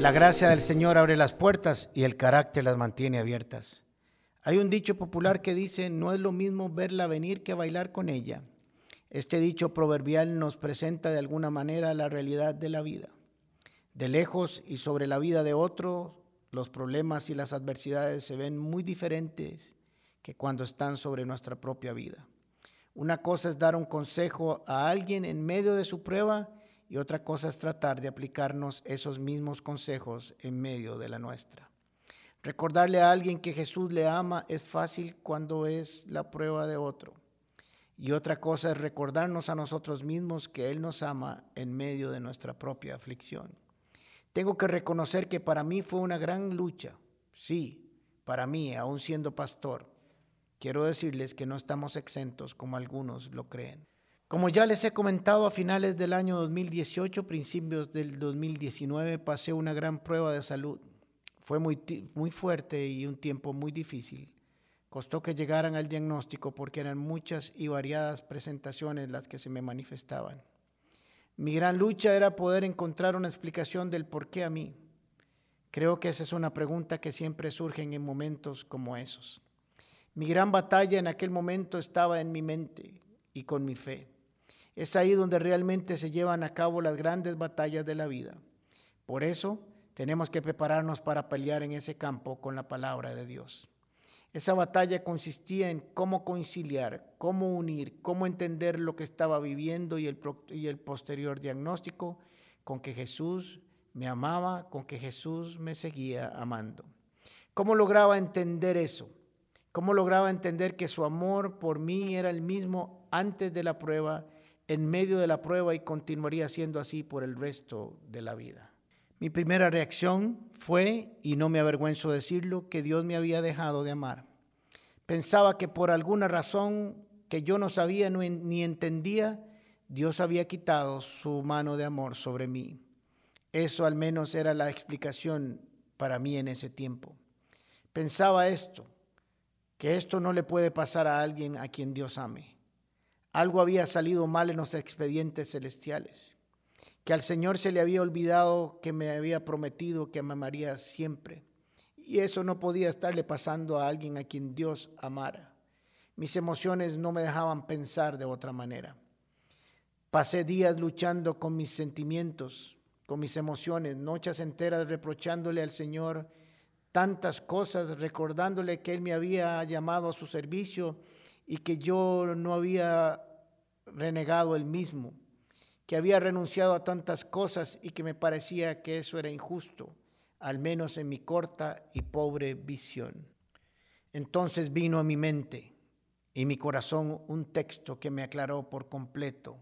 La gracia del Señor abre las puertas y el carácter las mantiene abiertas. Hay un dicho popular que dice, no es lo mismo verla venir que bailar con ella. Este dicho proverbial nos presenta de alguna manera la realidad de la vida. De lejos y sobre la vida de otro, los problemas y las adversidades se ven muy diferentes que cuando están sobre nuestra propia vida. Una cosa es dar un consejo a alguien en medio de su prueba y otra cosa es tratar de aplicarnos esos mismos consejos en medio de la nuestra. Recordarle a alguien que Jesús le ama es fácil cuando es la prueba de otro. Y otra cosa es recordarnos a nosotros mismos que Él nos ama en medio de nuestra propia aflicción. Tengo que reconocer que para mí fue una gran lucha. Sí, para mí, aún siendo pastor. Quiero decirles que no estamos exentos como algunos lo creen. Como ya les he comentado, a finales del año 2018, principios del 2019, pasé una gran prueba de salud. Fue muy, muy fuerte y un tiempo muy difícil. Costó que llegaran al diagnóstico porque eran muchas y variadas presentaciones las que se me manifestaban. Mi gran lucha era poder encontrar una explicación del por qué a mí. Creo que esa es una pregunta que siempre surge en momentos como esos. Mi gran batalla en aquel momento estaba en mi mente y con mi fe. Es ahí donde realmente se llevan a cabo las grandes batallas de la vida. Por eso tenemos que prepararnos para pelear en ese campo con la palabra de Dios. Esa batalla consistía en cómo conciliar, cómo unir, cómo entender lo que estaba viviendo y el, y el posterior diagnóstico con que Jesús me amaba, con que Jesús me seguía amando. ¿Cómo lograba entender eso? ¿Cómo lograba entender que su amor por mí era el mismo antes de la prueba en medio de la prueba y continuaría siendo así por el resto de la vida. Mi primera reacción fue, y no me avergüenzo decirlo, que Dios me había dejado de amar. Pensaba que por alguna razón que yo no sabía ni entendía, Dios había quitado su mano de amor sobre mí. Eso al menos era la explicación para mí en ese tiempo. Pensaba esto, que esto no le puede pasar a alguien a quien Dios ame. Algo había salido mal en los expedientes celestiales, que al Señor se le había olvidado que me había prometido que me amaría siempre. Y eso no podía estarle pasando a alguien a quien Dios amara. Mis emociones no me dejaban pensar de otra manera. Pasé días luchando con mis sentimientos, con mis emociones, noches enteras reprochándole al Señor tantas cosas, recordándole que Él me había llamado a su servicio y que yo no había renegado el mismo, que había renunciado a tantas cosas y que me parecía que eso era injusto, al menos en mi corta y pobre visión. Entonces vino a mi mente y mi corazón un texto que me aclaró por completo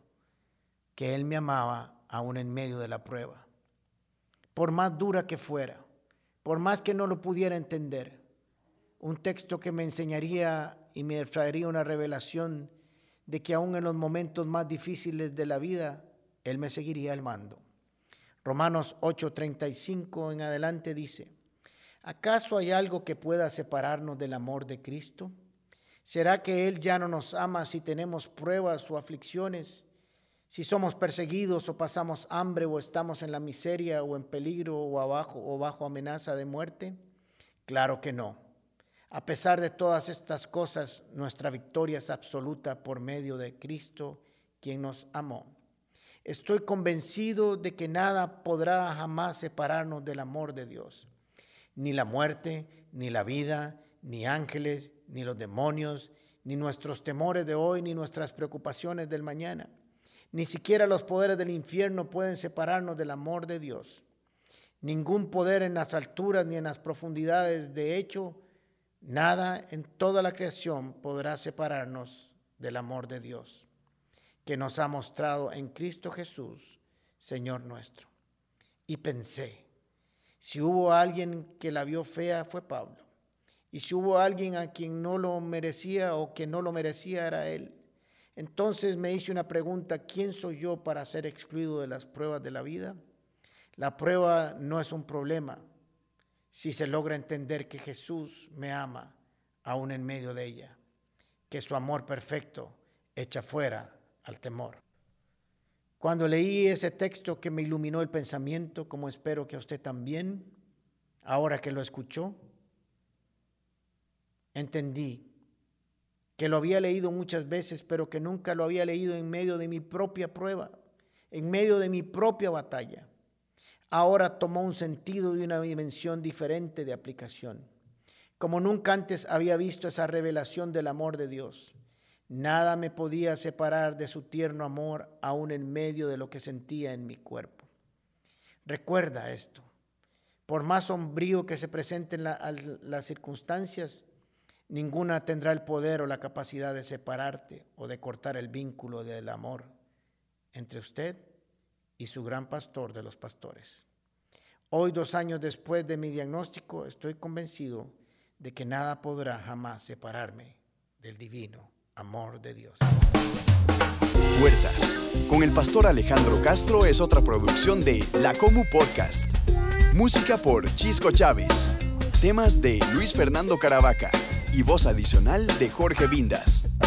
que Él me amaba aún en medio de la prueba. Por más dura que fuera, por más que no lo pudiera entender, un texto que me enseñaría y me traería una revelación de que aún en los momentos más difíciles de la vida, Él me seguiría al mando. Romanos 8:35 en adelante dice, ¿acaso hay algo que pueda separarnos del amor de Cristo? ¿Será que Él ya no nos ama si tenemos pruebas o aflicciones? Si somos perseguidos o pasamos hambre o estamos en la miseria o en peligro o abajo o bajo amenaza de muerte? Claro que no. A pesar de todas estas cosas, nuestra victoria es absoluta por medio de Cristo, quien nos amó. Estoy convencido de que nada podrá jamás separarnos del amor de Dios. Ni la muerte, ni la vida, ni ángeles, ni los demonios, ni nuestros temores de hoy, ni nuestras preocupaciones del mañana. Ni siquiera los poderes del infierno pueden separarnos del amor de Dios. Ningún poder en las alturas ni en las profundidades, de hecho, Nada en toda la creación podrá separarnos del amor de Dios que nos ha mostrado en Cristo Jesús, Señor nuestro. Y pensé, si hubo alguien que la vio fea fue Pablo. Y si hubo alguien a quien no lo merecía o que no lo merecía era él. Entonces me hice una pregunta, ¿quién soy yo para ser excluido de las pruebas de la vida? La prueba no es un problema, si se logra entender que Jesús me ama aún en medio de ella, que su amor perfecto echa fuera al temor. Cuando leí ese texto que me iluminó el pensamiento, como espero que a usted también, ahora que lo escuchó, entendí que lo había leído muchas veces, pero que nunca lo había leído en medio de mi propia prueba, en medio de mi propia batalla. Ahora tomó un sentido y una dimensión diferente de aplicación. Como nunca antes había visto esa revelación del amor de Dios. Nada me podía separar de su tierno amor aún en medio de lo que sentía en mi cuerpo. Recuerda esto. Por más sombrío que se presenten las circunstancias, Ninguna tendrá el poder o la capacidad de separarte o de cortar el vínculo del amor entre usted y su gran pastor de los pastores. Hoy, dos años después de mi diagnóstico, estoy convencido de que nada podrá jamás separarme del divino amor de Dios. Puertas con el pastor Alejandro Castro es otra producción de La Comu Podcast. Música por Chisco Chávez. Temas de Luis Fernando Caravaca y voz adicional de Jorge Vindas.